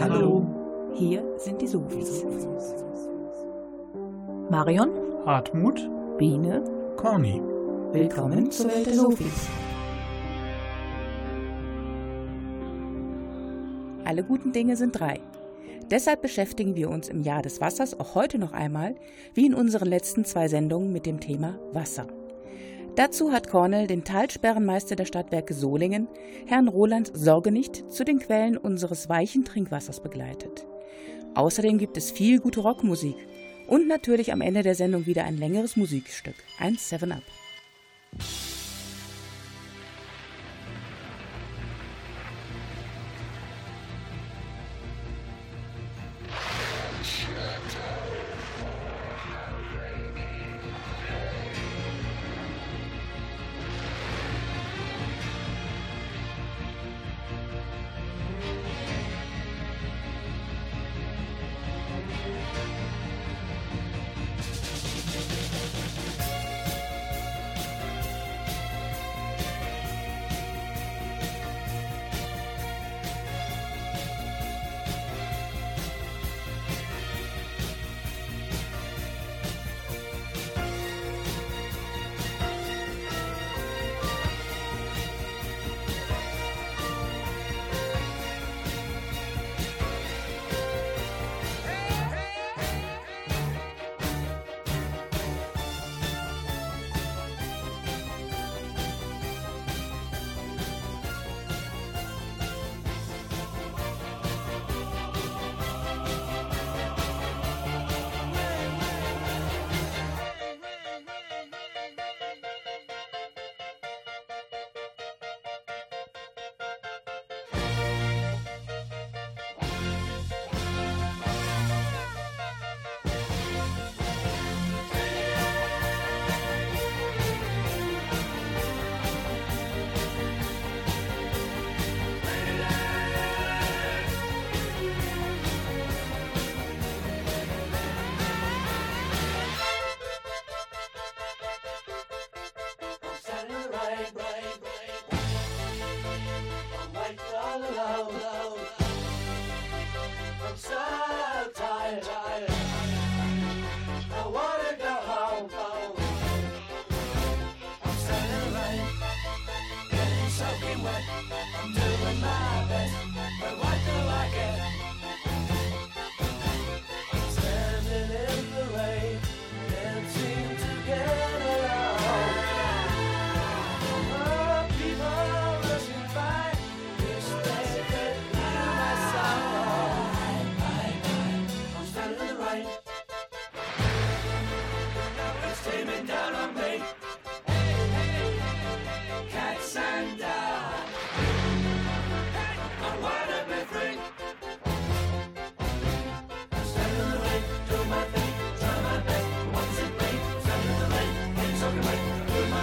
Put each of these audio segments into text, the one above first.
Hallo. Hier sind die Sofis. Marion, Hartmut, Biene, Corny. willkommen zur Welt der Sofis. Alle guten Dinge sind drei. Deshalb beschäftigen wir uns im Jahr des Wassers auch heute noch einmal, wie in unseren letzten zwei Sendungen, mit dem Thema Wasser. Dazu hat Cornell den Talsperrenmeister der Stadtwerke Solingen, Herrn Roland Sorgenicht, zu den Quellen unseres weichen Trinkwassers begleitet. Außerdem gibt es viel gute Rockmusik und natürlich am Ende der Sendung wieder ein längeres Musikstück, ein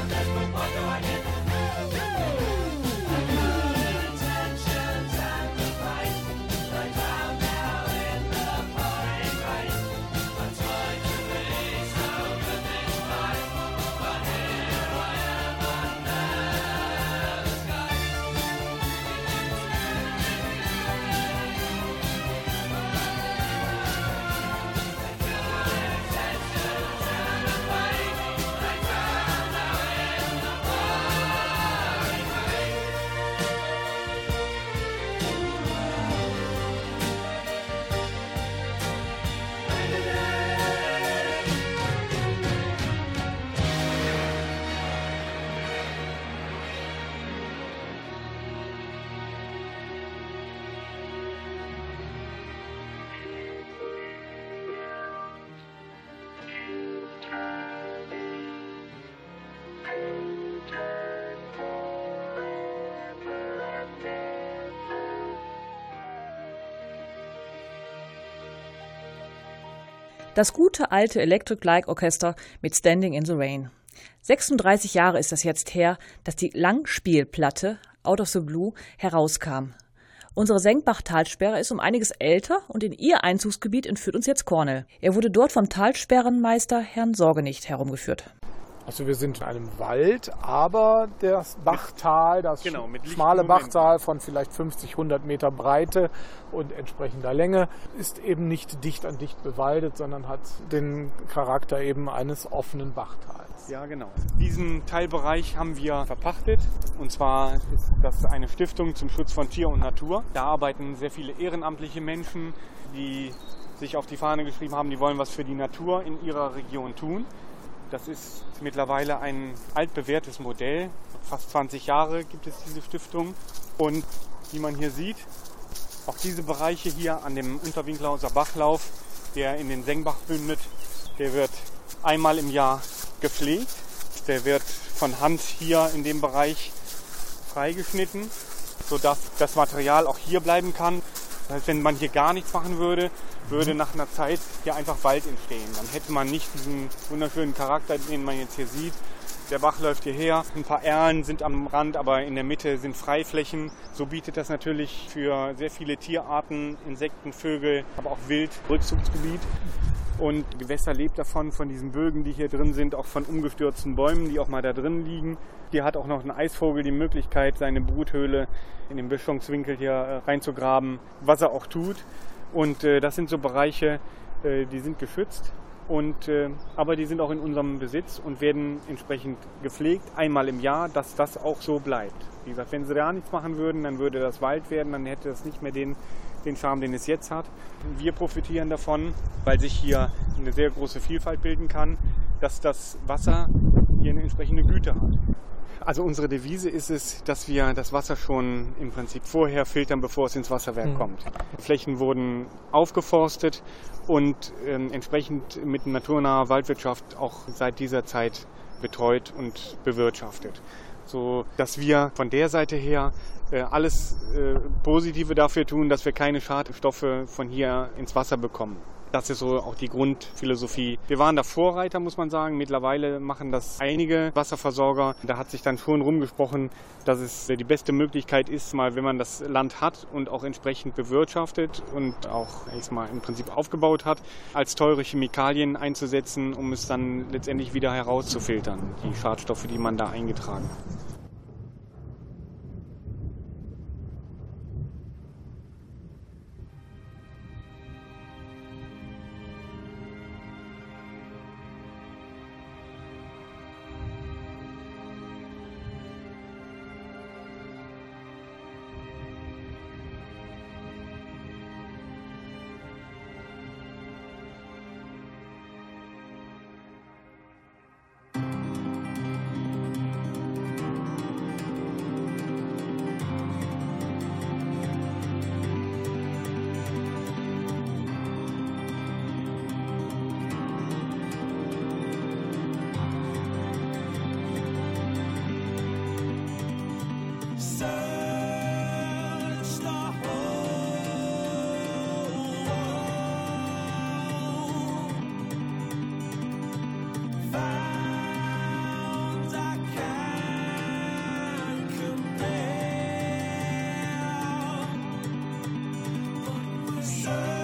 7-Up. Das gute alte Electric Light Orchester mit Standing in the Rain. 36 Jahre ist das jetzt her, dass die Langspielplatte Out of the Blue herauskam. Unsere Senkbach-Talsperre ist um einiges älter und in ihr Einzugsgebiet entführt uns jetzt Cornell. Er wurde dort vom Talsperrenmeister Herrn Sorgenicht herumgeführt. Also wir sind in einem Wald, aber das Bachtal, das genau, schmale Bachtal von vielleicht 50, 100 Meter Breite und entsprechender Länge ist eben nicht dicht an dicht bewaldet, sondern hat den Charakter eben eines offenen Bachtals. Ja, genau. Diesen Teilbereich haben wir verpachtet. Und zwar ist das eine Stiftung zum Schutz von Tier und Natur. Da arbeiten sehr viele ehrenamtliche Menschen, die sich auf die Fahne geschrieben haben, die wollen was für die Natur in ihrer Region tun. Das ist mittlerweile ein altbewährtes Modell. Fast 20 Jahre gibt es diese Stiftung. Und wie man hier sieht, auch diese Bereiche hier an dem Unterwinklauser Bachlauf, der in den Sengbach bündet, der wird einmal im Jahr gepflegt. Der wird von Hand hier in dem Bereich freigeschnitten, sodass das Material auch hier bleiben kann. Das heißt, wenn man hier gar nichts machen würde, würde nach einer Zeit hier einfach Wald entstehen. Dann hätte man nicht diesen wunderschönen Charakter, den man jetzt hier sieht. Der Bach läuft hierher, ein paar Erlen sind am Rand, aber in der Mitte sind Freiflächen. So bietet das natürlich für sehr viele Tierarten, Insekten, Vögel, aber auch Wild Rückzugsgebiet. Und Gewässer lebt davon, von diesen Bögen, die hier drin sind, auch von umgestürzten Bäumen, die auch mal da drin liegen. Hier hat auch noch ein Eisvogel die Möglichkeit, seine Bruthöhle in den Böschungswinkel hier äh, reinzugraben, was er auch tut. Und äh, das sind so Bereiche, äh, die sind geschützt. Und, äh, aber die sind auch in unserem Besitz und werden entsprechend gepflegt, einmal im Jahr, dass das auch so bleibt. Wie gesagt, wenn sie da nichts machen würden, dann würde das Wald werden, dann hätte das nicht mehr den, den Charme, den es jetzt hat. Wir profitieren davon, weil sich hier eine sehr große Vielfalt bilden kann, dass das Wasser hier eine entsprechende Güte hat. Also unsere Devise ist es, dass wir das Wasser schon im Prinzip vorher filtern, bevor es ins Wasserwerk mhm. kommt. Flächen wurden aufgeforstet und äh, entsprechend mit naturnaher Waldwirtschaft auch seit dieser Zeit betreut und bewirtschaftet. So dass wir von der Seite her äh, alles äh, Positive dafür tun, dass wir keine Schadstoffe von hier ins Wasser bekommen. Das ist so auch die Grundphilosophie. Wir waren da Vorreiter, muss man sagen. Mittlerweile machen das einige Wasserversorger. Da hat sich dann schon rumgesprochen, dass es die beste Möglichkeit ist, mal wenn man das Land hat und auch entsprechend bewirtschaftet und auch ich mal im Prinzip aufgebaut hat, als teure Chemikalien einzusetzen, um es dann letztendlich wieder herauszufiltern, die Schadstoffe, die man da eingetragen hat. sun.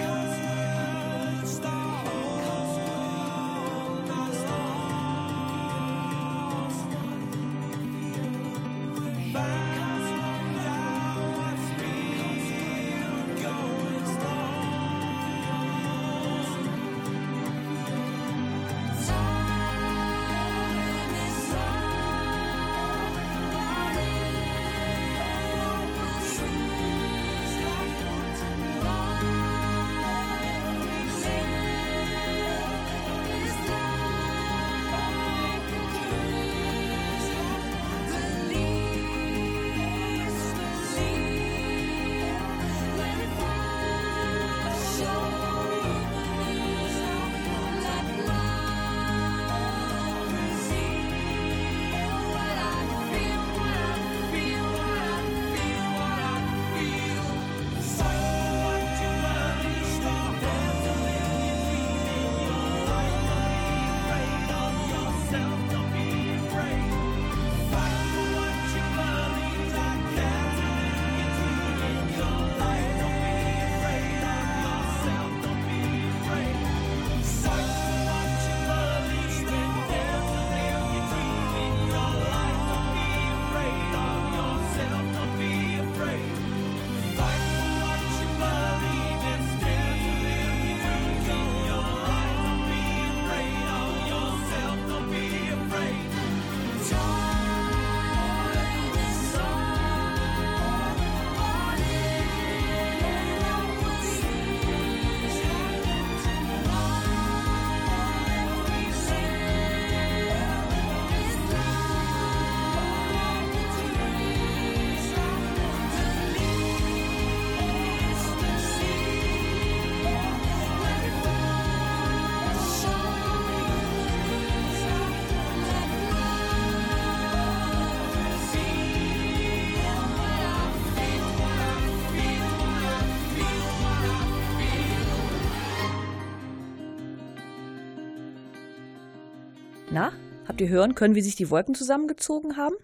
Ihr hören können, wie sich die Wolken zusammengezogen haben?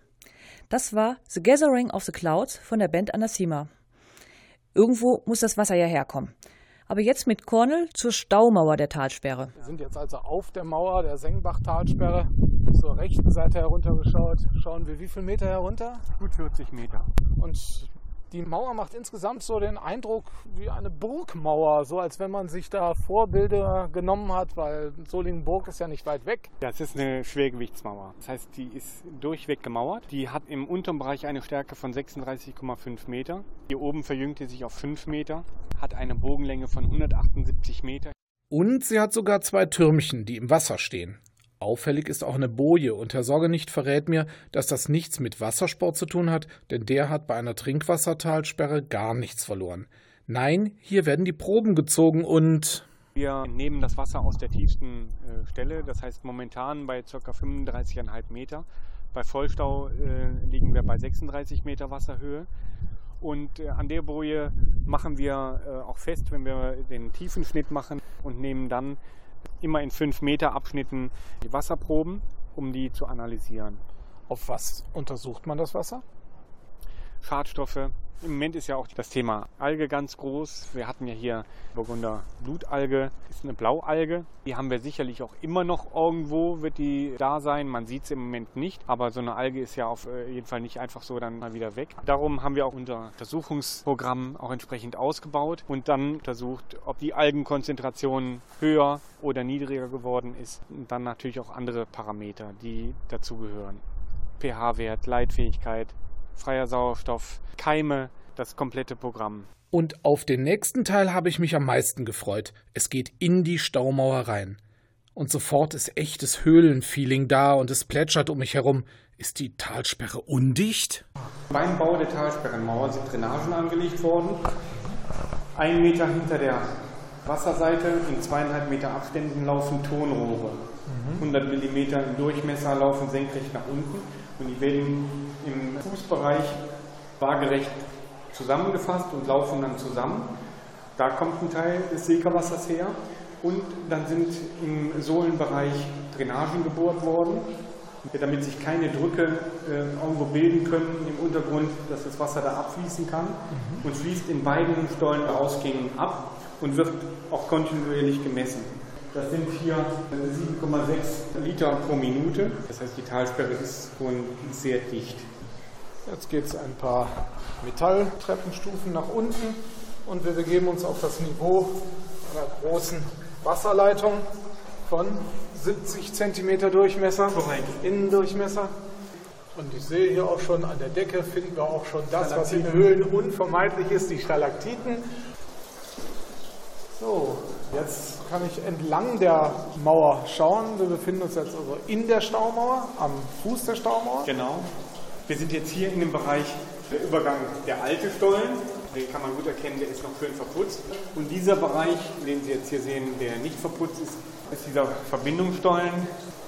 Das war The Gathering of the Clouds von der Band Anathema. Irgendwo muss das Wasser ja herkommen. Aber jetzt mit Cornel zur Staumauer der Talsperre. Wir sind jetzt also auf der Mauer der Sengbach-Talsperre zur rechten Seite heruntergeschaut. Schauen wir wie viele Meter herunter? Gut 40 Meter. Und die Mauer macht insgesamt so den Eindruck wie eine Burgmauer, so als wenn man sich da Vorbilder genommen hat, weil Solingenburg ist ja nicht weit weg. Ja, es ist eine Schwergewichtsmauer. Das heißt, die ist durchweg gemauert. Die hat im unteren Bereich eine Stärke von 36,5 Meter. Hier oben verjüngt sie sich auf 5 Meter, hat eine Bogenlänge von 178 Meter. Und sie hat sogar zwei Türmchen, die im Wasser stehen. Auffällig ist auch eine Boje und Herr Sorgenicht verrät mir, dass das nichts mit Wassersport zu tun hat, denn der hat bei einer Trinkwassertalsperre gar nichts verloren. Nein, hier werden die Proben gezogen und wir nehmen das Wasser aus der tiefsten äh, Stelle, das heißt momentan bei ca. 35,5 Meter. Bei Vollstau äh, liegen wir bei 36 Meter Wasserhöhe. Und äh, an der Boje machen wir äh, auch fest, wenn wir den Tiefenschnitt machen und nehmen dann immer in 5 Meter Abschnitten die Wasserproben, um die zu analysieren. Auf was untersucht man das Wasser? Schadstoffe. Im Moment ist ja auch das Thema Alge ganz groß. Wir hatten ja hier Burgunder Blutalge, ist eine Blaualge. Die haben wir sicherlich auch immer noch irgendwo, wird die da sein. Man sieht sie im Moment nicht, aber so eine Alge ist ja auf äh, jeden Fall nicht einfach so dann mal wieder weg. Darum haben wir auch unser Untersuchungsprogramm auch entsprechend ausgebaut und dann untersucht, ob die Algenkonzentration höher oder niedriger geworden ist. Und dann natürlich auch andere Parameter, die dazugehören. pH-Wert, Leitfähigkeit, freier Sauerstoff, Keime, das komplette Programm. Und auf den nächsten Teil habe ich mich am meisten gefreut. Es geht in die Staumauer rein. Und sofort ist echtes Höhlenfeeling da und es plätschert um mich herum. Ist die Talsperre undicht? Beim Bau der Talsperrenmauer sind Drainagen angelegt worden. Ein Meter hinter der Wasserseite in zweieinhalb Meter Abständen laufen Tonrohre. 100 mhm. Millimeter im Durchmesser laufen senkrecht nach unten und die werden im Fußbereich waagerecht zusammengefasst und laufen dann zusammen. Da kommt ein Teil des Sekerwassers her. Und dann sind im Sohlenbereich Drainagen gebohrt worden, damit sich keine Drücke äh, irgendwo bilden können im Untergrund, dass das Wasser da abfließen kann. Mhm. Und fließt in beiden Stollenausgängen ab und wird auch kontinuierlich gemessen. Das sind hier 7,6 Liter pro Minute. Das heißt, die Talsperre ist schon sehr dicht. Jetzt geht es ein paar Metalltreppenstufen nach unten und wir begeben uns auf das Niveau einer großen Wasserleitung von 70 cm Durchmesser, Innendurchmesser. Und ich sehe hier auch schon an der Decke finden wir auch schon das, was in Höhlen unvermeidlich ist, die Stalaktiten. So, jetzt kann ich entlang der Mauer schauen. Wir befinden uns jetzt also in der Staumauer, am Fuß der Staumauer. Genau. Wir sind jetzt hier in dem Bereich der Übergang der alte Stollen. Den kann man gut erkennen, der ist noch schön verputzt. Und dieser Bereich, den Sie jetzt hier sehen, der nicht verputzt ist, ist dieser Verbindungsstollen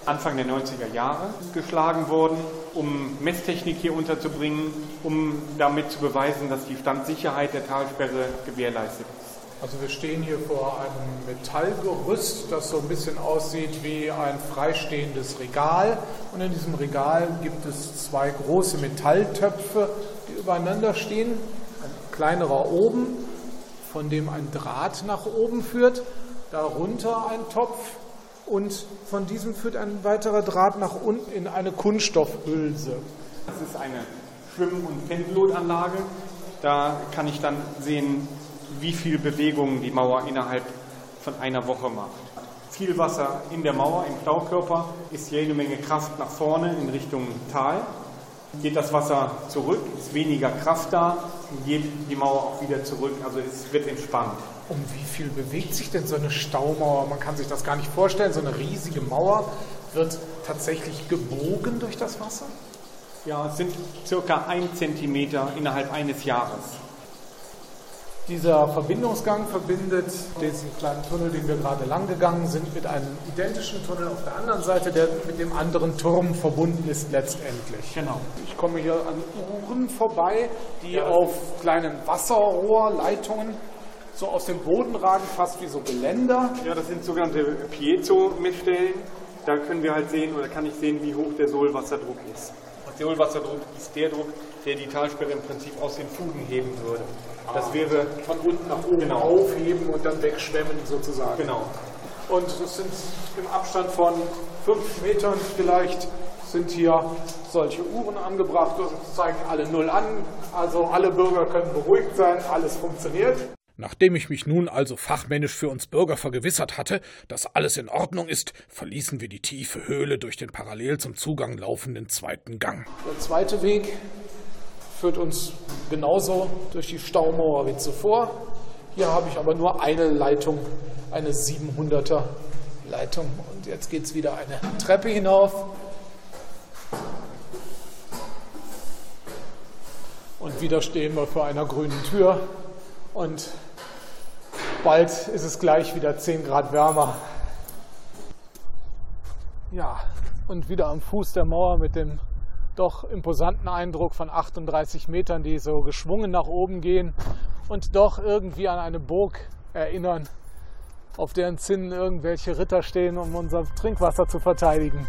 Anfang der 90er Jahre geschlagen worden, um Messtechnik hier unterzubringen, um damit zu beweisen, dass die Standsicherheit der Talsperre gewährleistet ist. Also wir stehen hier vor einem Metallgerüst, das so ein bisschen aussieht wie ein freistehendes Regal. Und in diesem Regal gibt es zwei große Metalltöpfe, die übereinander stehen. Ein kleinerer oben, von dem ein Draht nach oben führt. Darunter ein Topf und von diesem führt ein weiterer Draht nach unten in eine Kunststoffhülse. Das ist eine Schwimm- und Pendelotanlage. Da kann ich dann sehen, wie viel Bewegung die Mauer innerhalb von einer Woche macht. Viel Wasser in der Mauer, im Staukörper, ist jede Menge Kraft nach vorne in Richtung Tal. Geht das Wasser zurück, ist weniger Kraft da, geht die Mauer auch wieder zurück. Also es wird entspannt. Um wie viel bewegt sich denn so eine Staumauer? Man kann sich das gar nicht vorstellen. So eine riesige Mauer wird tatsächlich gebogen durch das Wasser? Ja, es sind circa ein Zentimeter innerhalb eines Jahres. Dieser Verbindungsgang verbindet diesen kleinen Tunnel, den wir gerade lang gegangen sind, mit einem identischen Tunnel auf der anderen Seite, der mit dem anderen Turm verbunden ist letztendlich. Genau. Ich komme hier an Uhren vorbei, die ja. auf kleinen Wasserrohrleitungen so aus dem Boden ragen, fast wie so Geländer. Ja, das sind sogenannte Piezo-Messstellen. da können wir halt sehen oder kann ich sehen, wie hoch der Sohlwasserdruck ist. Und der Sohlwasserdruck ist der Druck, der die Talsperre im Prinzip aus den Fugen heben würde. Das ah, wäre von unten nach oben genau. aufheben und dann wegschwemmen sozusagen. Genau. Und das sind im Abstand von fünf Metern vielleicht sind hier solche Uhren angebracht und zeigen alle null an. Also alle Bürger können beruhigt sein, alles funktioniert. Nachdem ich mich nun also fachmännisch für uns Bürger vergewissert hatte, dass alles in Ordnung ist, verließen wir die tiefe Höhle durch den parallel zum Zugang laufenden zweiten Gang. Der zweite Weg führt uns genauso durch die Staumauer wie zuvor. Hier habe ich aber nur eine Leitung, eine 700er Leitung. Und jetzt geht es wieder eine Treppe hinauf. Und wieder stehen wir vor einer grünen Tür. Und bald ist es gleich wieder 10 Grad wärmer. Ja, und wieder am Fuß der Mauer mit dem doch imposanten Eindruck von 38 Metern, die so geschwungen nach oben gehen und doch irgendwie an eine Burg erinnern, auf deren Zinnen irgendwelche Ritter stehen, um unser Trinkwasser zu verteidigen.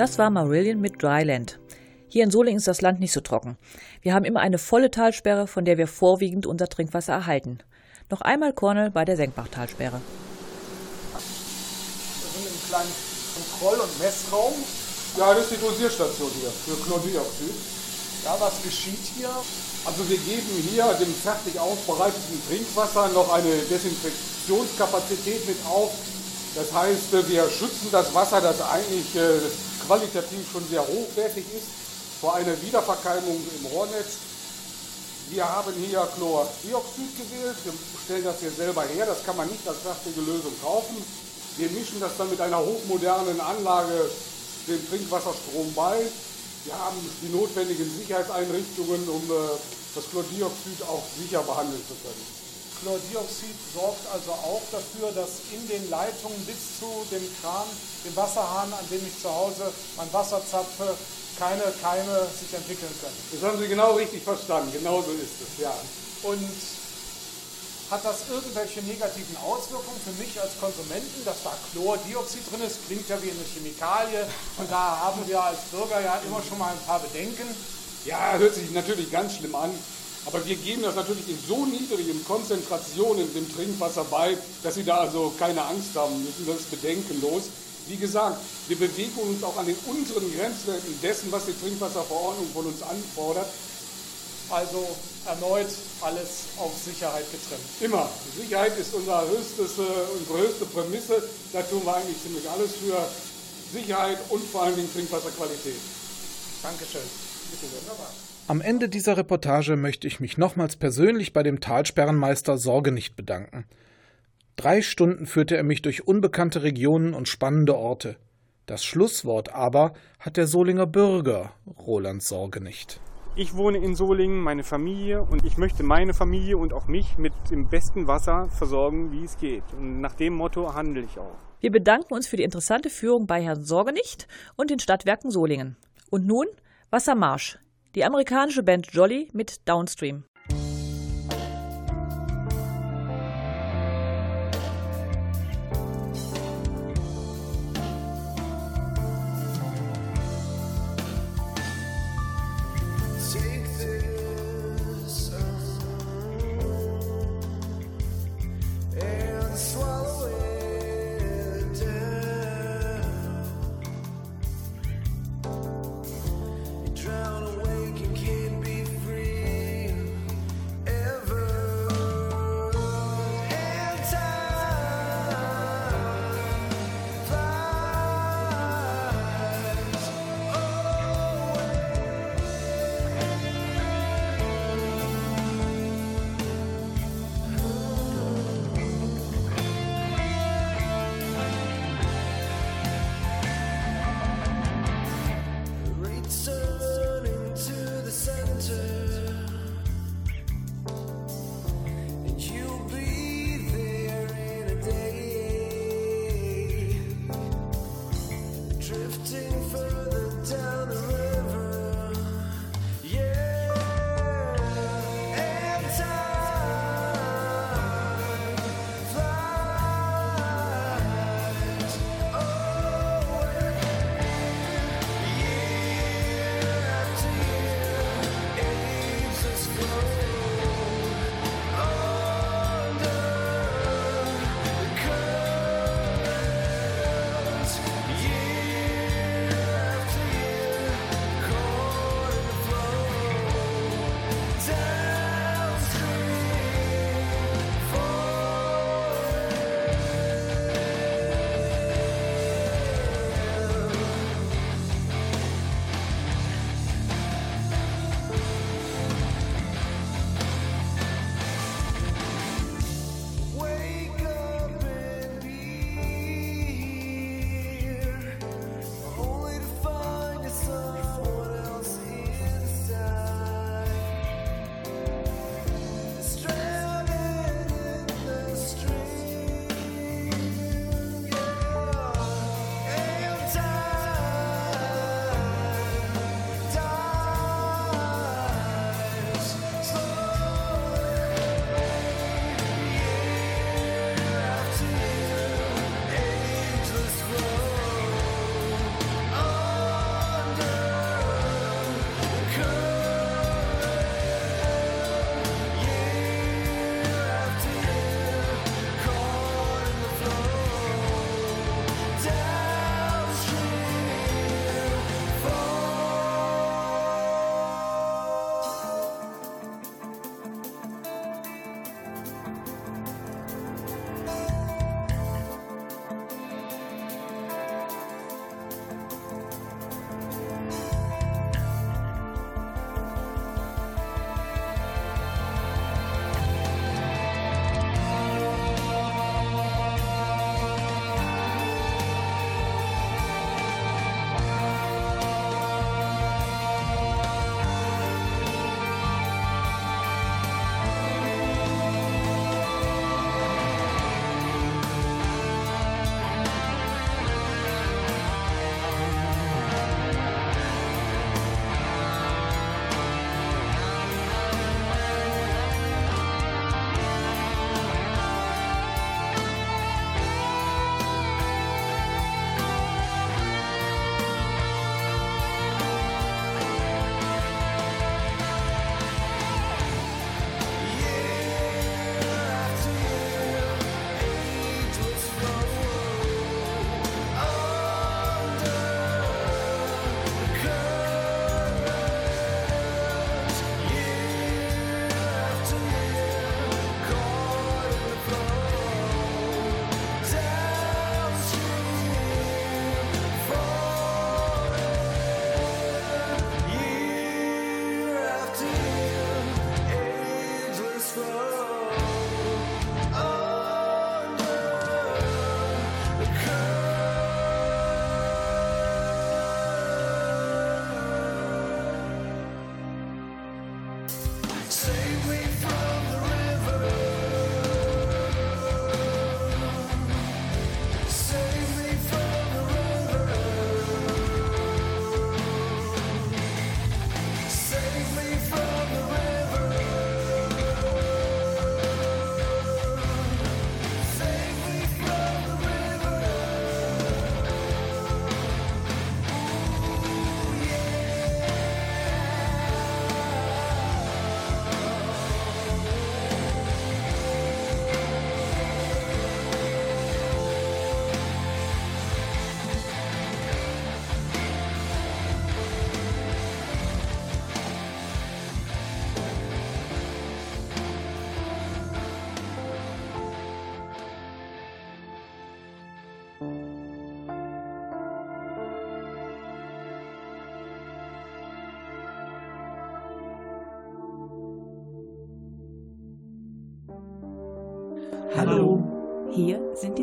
Das war Marillion mit Dryland. Hier in Solingen ist das Land nicht so trocken. Wir haben immer eine volle Talsperre, von der wir vorwiegend unser Trinkwasser erhalten. Noch einmal Cornell bei der Senkbachtalsperre. Wir sind im kleinen Kontroll- und Messraum. Ja, das ist die Dosierstation hier für Chlordioxid. Ja, was geschieht hier? Also wir geben hier dem fertig aufbereiteten Trinkwasser noch eine Desinfektionskapazität mit auf. Das heißt, wir schützen das Wasser, das eigentlich äh, qualitativ schon sehr hochwertig ist, vor einer Wiederverkeimung im Rohrnetz. Wir haben hier Chlordioxid gewählt, wir stellen das hier selber her, das kann man nicht als fertige Lösung kaufen. Wir mischen das dann mit einer hochmodernen Anlage dem Trinkwasserstrom bei. Wir haben die notwendigen Sicherheitseinrichtungen, um äh, das Chlordioxid auch sicher behandeln zu können. Chlordioxid sorgt also auch dafür, dass in den Leitungen bis zu dem Kran, dem Wasserhahn, an dem ich zu Hause mein Wasser zapfe, keine Keime sich entwickeln können. Das haben Sie genau richtig verstanden. Genau so ist es, ja. Und hat das irgendwelche negativen Auswirkungen für mich als Konsumenten, dass da Chlordioxid drin ist? Klingt ja wie eine Chemikalie. Und da haben wir als Bürger ja immer schon mal ein paar Bedenken. Ja, hört sich natürlich ganz schlimm an. Aber wir geben das natürlich in so niedrigen Konzentrationen dem Trinkwasser bei, dass Sie da also keine Angst haben müssen. Das ist bedenkenlos. Wie gesagt, wir bewegen uns auch an den unteren Grenzwerten dessen, was die Trinkwasserverordnung von uns anfordert. Also erneut alles auf Sicherheit getrimmt. Immer. Sicherheit ist unser höchstes, äh, unsere höchste Prämisse. Da tun wir eigentlich ziemlich alles für Sicherheit und vor allen Dingen Trinkwasserqualität. Dankeschön. Bitte sehr. Am Ende dieser Reportage möchte ich mich nochmals persönlich bei dem Talsperrenmeister Sorgenicht bedanken. Drei Stunden führte er mich durch unbekannte Regionen und spannende Orte. Das Schlusswort aber hat der Solinger Bürger Roland Sorgenicht. Ich wohne in Solingen, meine Familie und ich möchte meine Familie und auch mich mit dem besten Wasser versorgen, wie es geht. Und nach dem Motto handle ich auch. Wir bedanken uns für die interessante Führung bei Herrn Sorgenicht und den Stadtwerken Solingen. Und nun Wassermarsch, die amerikanische Band Jolly mit Downstream.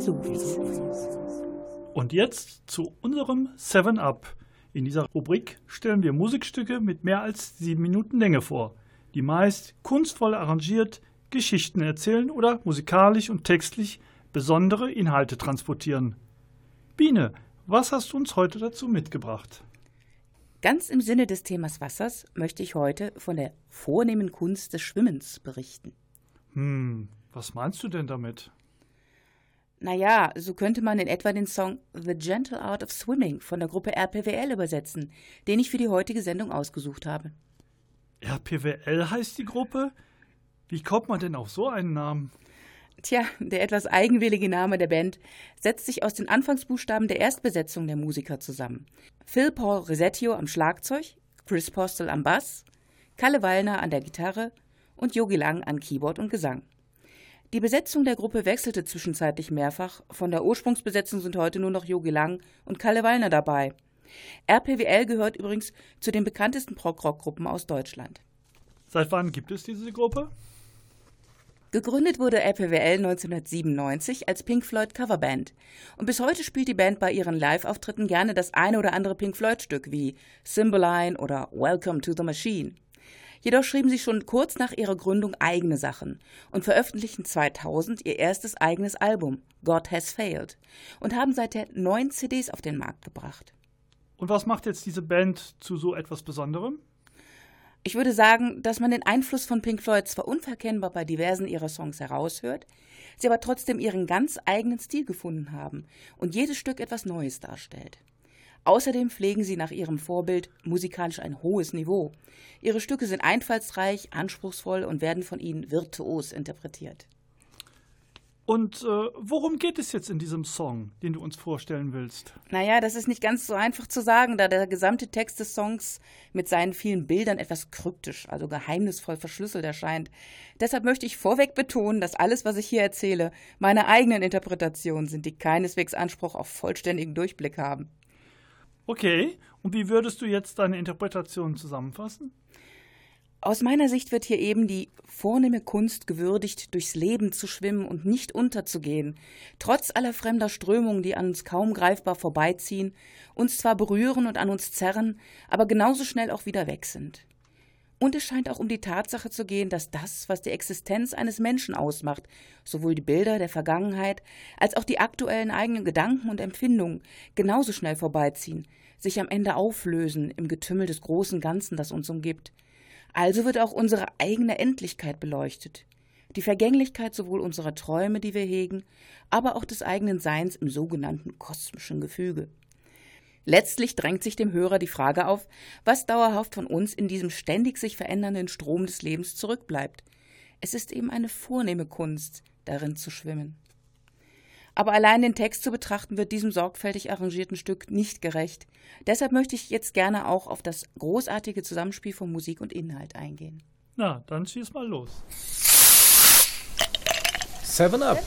Sofis. Und jetzt zu unserem 7-Up. In dieser Rubrik stellen wir Musikstücke mit mehr als sieben Minuten Länge vor, die meist kunstvoll arrangiert, Geschichten erzählen oder musikalisch und textlich besondere Inhalte transportieren. Biene, was hast du uns heute dazu mitgebracht? Ganz im Sinne des Themas Wassers möchte ich heute von der vornehmen Kunst des Schwimmens berichten. Hm, was meinst du denn damit? Naja, so könnte man in etwa den Song The Gentle Art of Swimming von der Gruppe RPWL übersetzen, den ich für die heutige Sendung ausgesucht habe. RPWL heißt die Gruppe? Wie kommt man denn auf so einen Namen? Tja, der etwas eigenwillige Name der Band setzt sich aus den Anfangsbuchstaben der Erstbesetzung der Musiker zusammen. Phil Paul Resettio am Schlagzeug, Chris Postel am Bass, Kalle Wallner an der Gitarre und Yogi Lang an Keyboard und Gesang. Die Besetzung der Gruppe wechselte zwischenzeitlich mehrfach. Von der Ursprungsbesetzung sind heute nur noch Yogi Lang und Kalle Wallner dabei. RPWL gehört übrigens zu den bekanntesten Prog-Rock-Gruppen aus Deutschland. Seit wann gibt es diese Gruppe? Gegründet wurde RPWL 1997 als Pink Floyd Coverband und bis heute spielt die Band bei ihren Live-Auftritten gerne das eine oder andere Pink Floyd-Stück wie Cymbeline oder Welcome to the Machine. Jedoch schrieben sie schon kurz nach ihrer Gründung eigene Sachen und veröffentlichten 2000 ihr erstes eigenes Album God Has Failed und haben seither neun CDs auf den Markt gebracht. Und was macht jetzt diese Band zu so etwas Besonderem? Ich würde sagen, dass man den Einfluss von Pink Floyd zwar unverkennbar bei diversen ihrer Songs heraushört, sie aber trotzdem ihren ganz eigenen Stil gefunden haben und jedes Stück etwas Neues darstellt. Außerdem pflegen sie nach ihrem Vorbild musikalisch ein hohes Niveau. Ihre Stücke sind einfallsreich, anspruchsvoll und werden von ihnen virtuos interpretiert. Und äh, worum geht es jetzt in diesem Song, den du uns vorstellen willst? Naja, das ist nicht ganz so einfach zu sagen, da der gesamte Text des Songs mit seinen vielen Bildern etwas kryptisch, also geheimnisvoll verschlüsselt erscheint. Deshalb möchte ich vorweg betonen, dass alles, was ich hier erzähle, meine eigenen Interpretationen sind, die keineswegs Anspruch auf vollständigen Durchblick haben. Okay, und wie würdest du jetzt deine Interpretation zusammenfassen? Aus meiner Sicht wird hier eben die vornehme Kunst gewürdigt, durchs Leben zu schwimmen und nicht unterzugehen, trotz aller fremder Strömungen, die an uns kaum greifbar vorbeiziehen, uns zwar berühren und an uns zerren, aber genauso schnell auch wieder weg sind. Und es scheint auch um die Tatsache zu gehen, dass das, was die Existenz eines Menschen ausmacht, sowohl die Bilder der Vergangenheit als auch die aktuellen eigenen Gedanken und Empfindungen genauso schnell vorbeiziehen, sich am Ende auflösen im Getümmel des großen Ganzen, das uns umgibt – also wird auch unsere eigene Endlichkeit beleuchtet, die Vergänglichkeit sowohl unserer Träume, die wir hegen, aber auch des eigenen Seins im sogenannten kosmischen Gefüge. Letztlich drängt sich dem Hörer die Frage auf, was dauerhaft von uns in diesem ständig sich verändernden Strom des Lebens zurückbleibt. Es ist eben eine vornehme Kunst, darin zu schwimmen. Aber allein den Text zu betrachten, wird diesem sorgfältig arrangierten Stück nicht gerecht. Deshalb möchte ich jetzt gerne auch auf das großartige Zusammenspiel von Musik und Inhalt eingehen. Na, dann schieß mal los. Seven Up.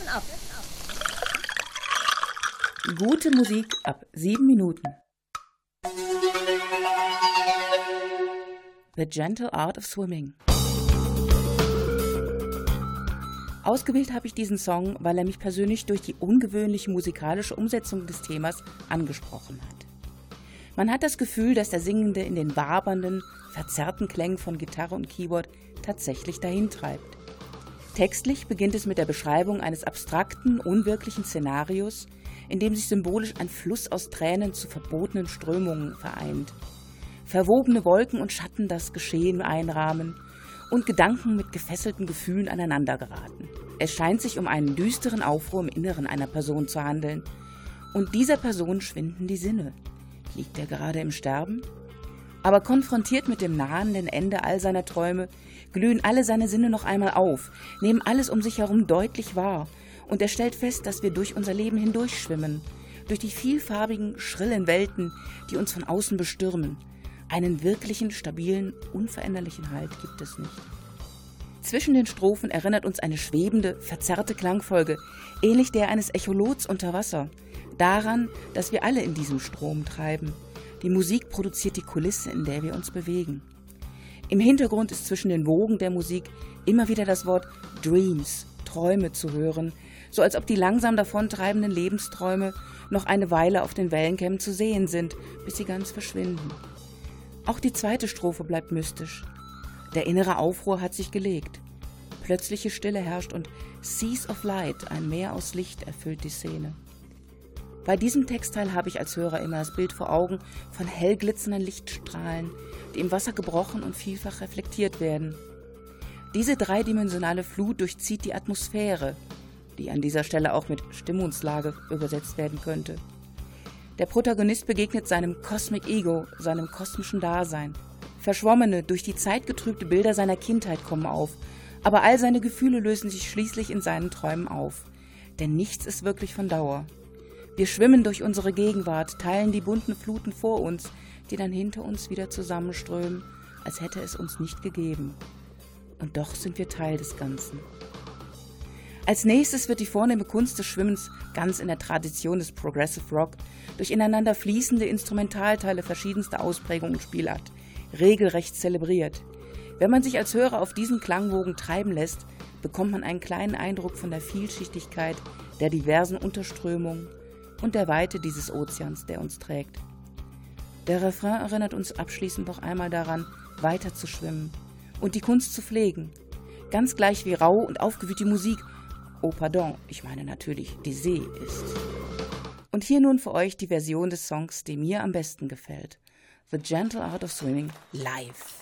Gute Musik ab sieben Minuten. The Gentle Art of Swimming. Ausgewählt habe ich diesen Song, weil er mich persönlich durch die ungewöhnliche musikalische Umsetzung des Themas angesprochen hat. Man hat das Gefühl, dass der Singende in den wabernden, verzerrten Klängen von Gitarre und Keyboard tatsächlich dahintreibt. Textlich beginnt es mit der Beschreibung eines abstrakten, unwirklichen Szenarios, in dem sich symbolisch ein Fluss aus Tränen zu verbotenen Strömungen vereint. Verwobene Wolken und Schatten das Geschehen einrahmen und Gedanken mit gefesselten Gefühlen aneinandergeraten. Es scheint sich um einen düsteren Aufruhr im Inneren einer Person zu handeln. Und dieser Person schwinden die Sinne. Liegt er gerade im Sterben? Aber konfrontiert mit dem nahenden Ende all seiner Träume, glühen alle seine Sinne noch einmal auf, nehmen alles um sich herum deutlich wahr, und er stellt fest, dass wir durch unser Leben hindurchschwimmen, durch die vielfarbigen, schrillen Welten, die uns von außen bestürmen, einen wirklichen, stabilen, unveränderlichen Halt gibt es nicht. Zwischen den Strophen erinnert uns eine schwebende, verzerrte Klangfolge, ähnlich der eines Echolots unter Wasser, daran, dass wir alle in diesem Strom treiben. Die Musik produziert die Kulisse, in der wir uns bewegen. Im Hintergrund ist zwischen den Wogen der Musik immer wieder das Wort Dreams Träume zu hören, so als ob die langsam davontreibenden Lebensträume noch eine Weile auf den Wellenkämmen zu sehen sind, bis sie ganz verschwinden. Auch die zweite Strophe bleibt mystisch. Der innere Aufruhr hat sich gelegt. Plötzliche Stille herrscht und Seas of Light, ein Meer aus Licht, erfüllt die Szene. Bei diesem Textteil habe ich als Hörer immer das Bild vor Augen von hell glitzernden Lichtstrahlen, die im Wasser gebrochen und vielfach reflektiert werden. Diese dreidimensionale Flut durchzieht die Atmosphäre, die an dieser Stelle auch mit Stimmungslage übersetzt werden könnte. Der Protagonist begegnet seinem Cosmic Ego, seinem kosmischen Dasein. Verschwommene, durch die Zeit getrübte Bilder seiner Kindheit kommen auf, aber all seine Gefühle lösen sich schließlich in seinen Träumen auf. Denn nichts ist wirklich von Dauer. Wir schwimmen durch unsere Gegenwart, teilen die bunten Fluten vor uns, die dann hinter uns wieder zusammenströmen, als hätte es uns nicht gegeben. Und doch sind wir Teil des Ganzen. Als nächstes wird die vornehme Kunst des Schwimmens ganz in der Tradition des Progressive Rock durch ineinander fließende Instrumentalteile verschiedenster Ausprägungen und Spielart regelrecht zelebriert. Wenn man sich als Hörer auf diesen Klangwogen treiben lässt, bekommt man einen kleinen Eindruck von der Vielschichtigkeit der diversen Unterströmungen und der Weite dieses Ozeans, der uns trägt. Der Refrain erinnert uns abschließend noch einmal daran, weiter zu schwimmen und die Kunst zu pflegen. Ganz gleich wie rau und aufgewühlt die Musik, oh pardon, ich meine natürlich die See ist. Und hier nun für euch die Version des Songs, die mir am besten gefällt. The Gentle Art of Swimming live.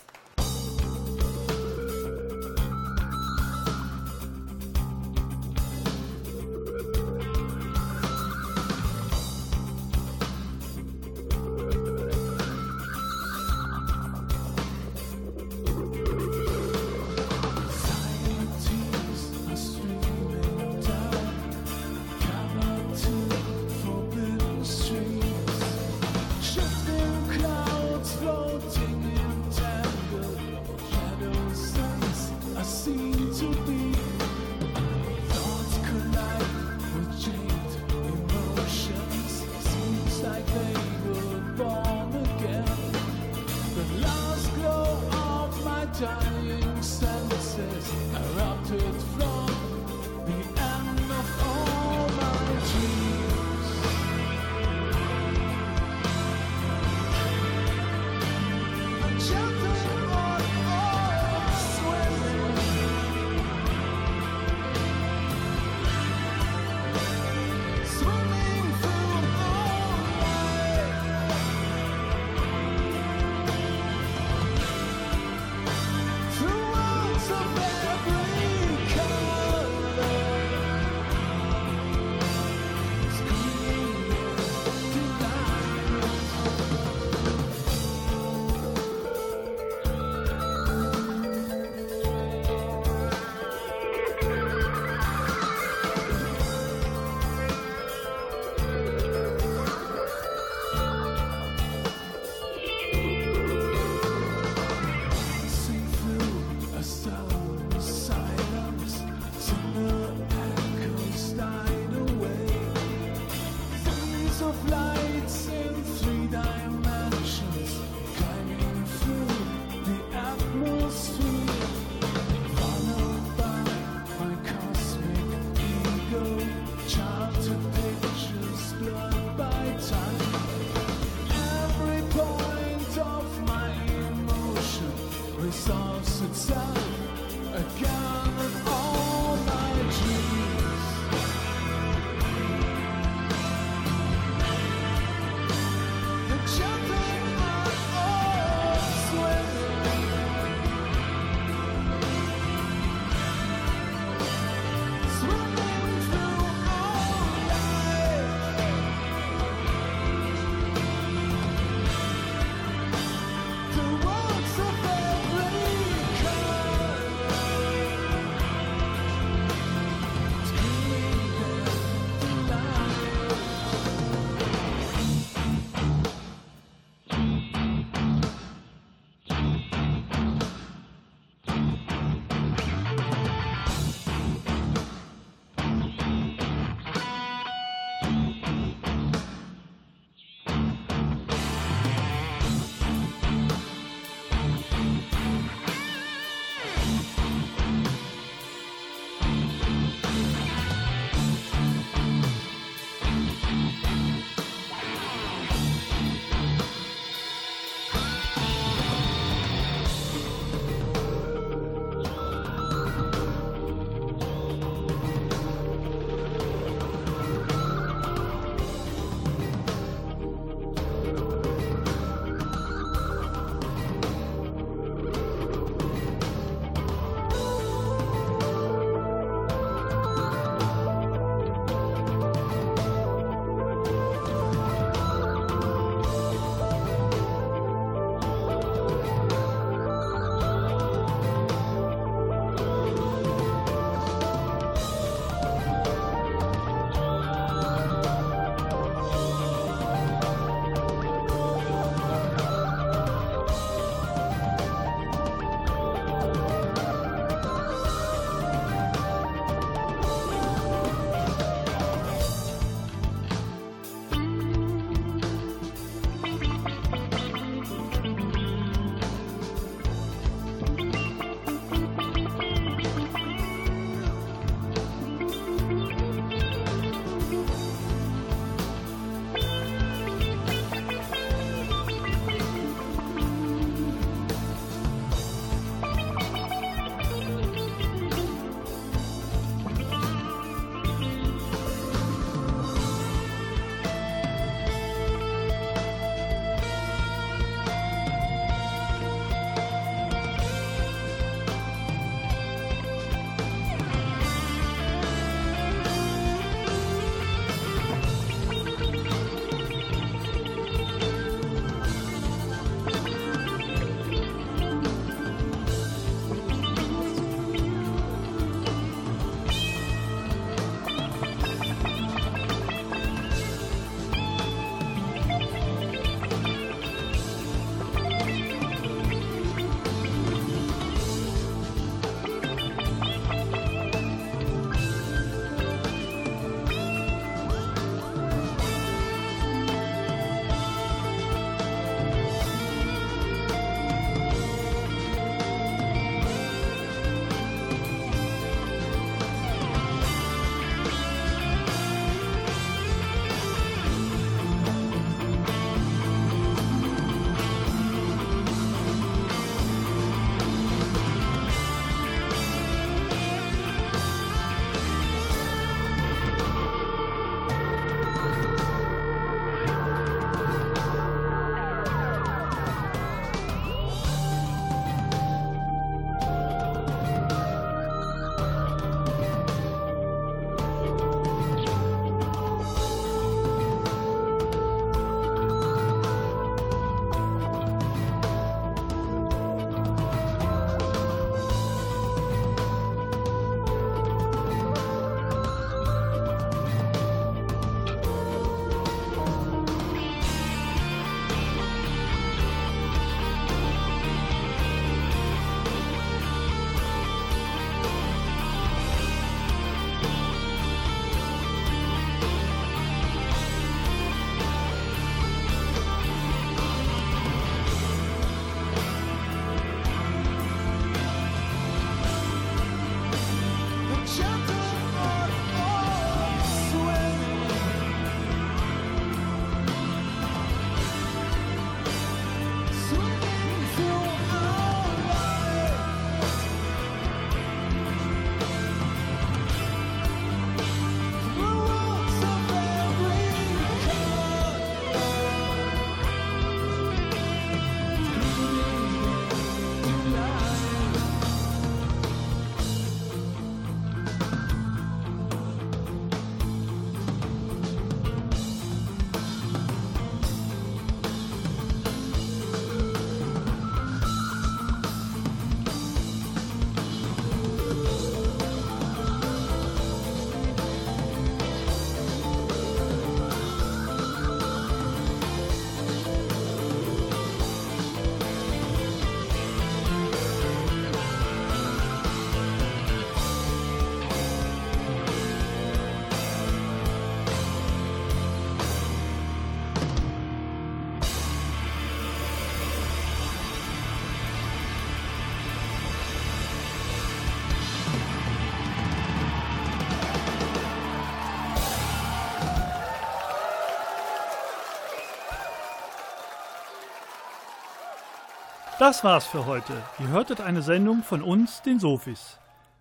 Das war's für heute. Ihr hörtet eine Sendung von uns, den Sofis.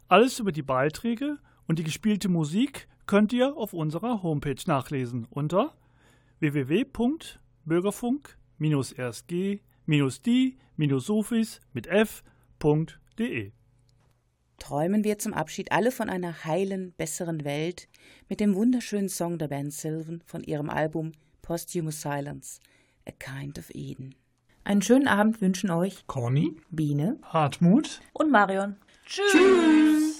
Alles über die Beiträge und die gespielte Musik könnt ihr auf unserer Homepage nachlesen unter www.bürgerfunk-rsg-die-sofis mit f.de. Träumen wir zum Abschied alle von einer heilen, besseren Welt mit dem wunderschönen Song der Band Sylvan von ihrem Album Posthumous Silence, A Kind of Eden. Einen schönen Abend wünschen euch Conny, Biene, Hartmut und Marion. Tschüss. Tschüss.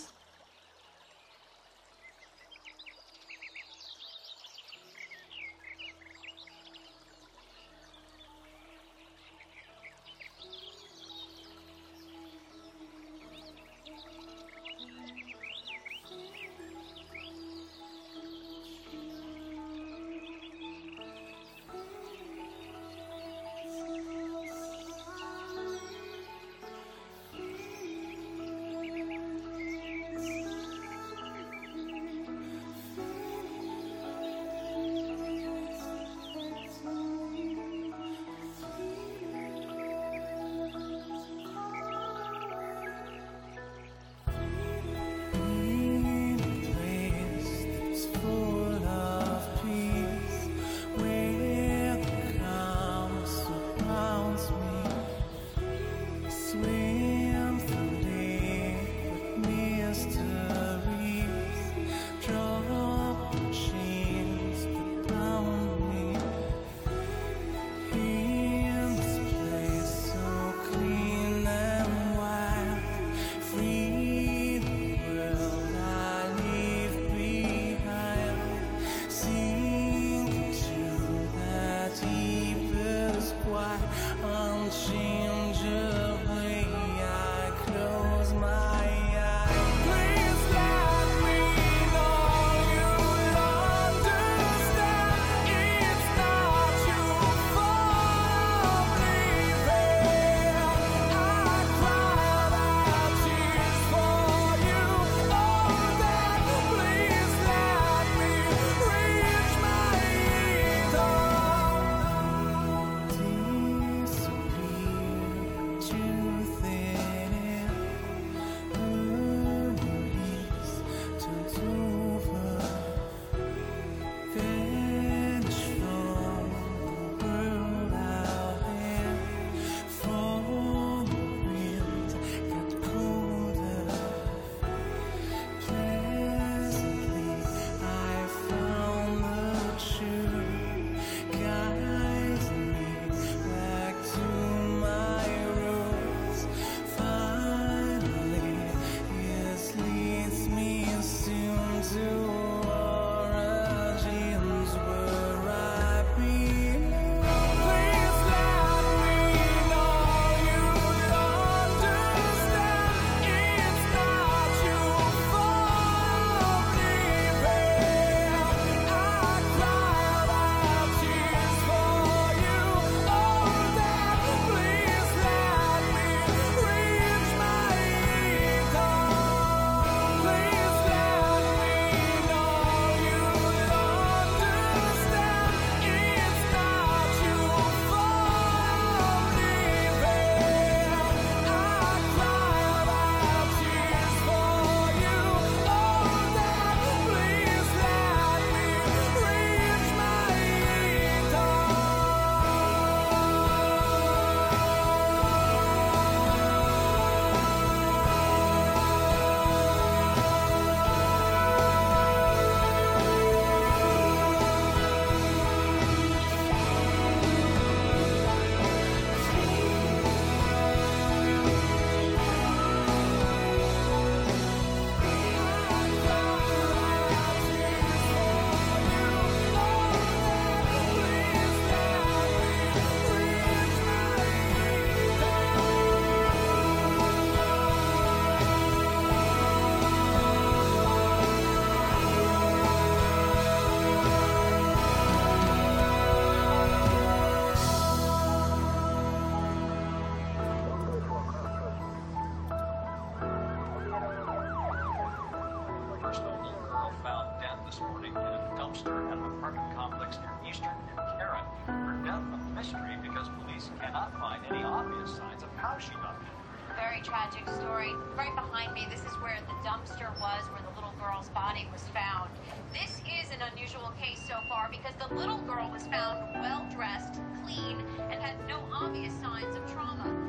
dumpster was where the little girl's body was found. This is an unusual case so far because the little girl was found well dressed, clean, and had no obvious signs of trauma.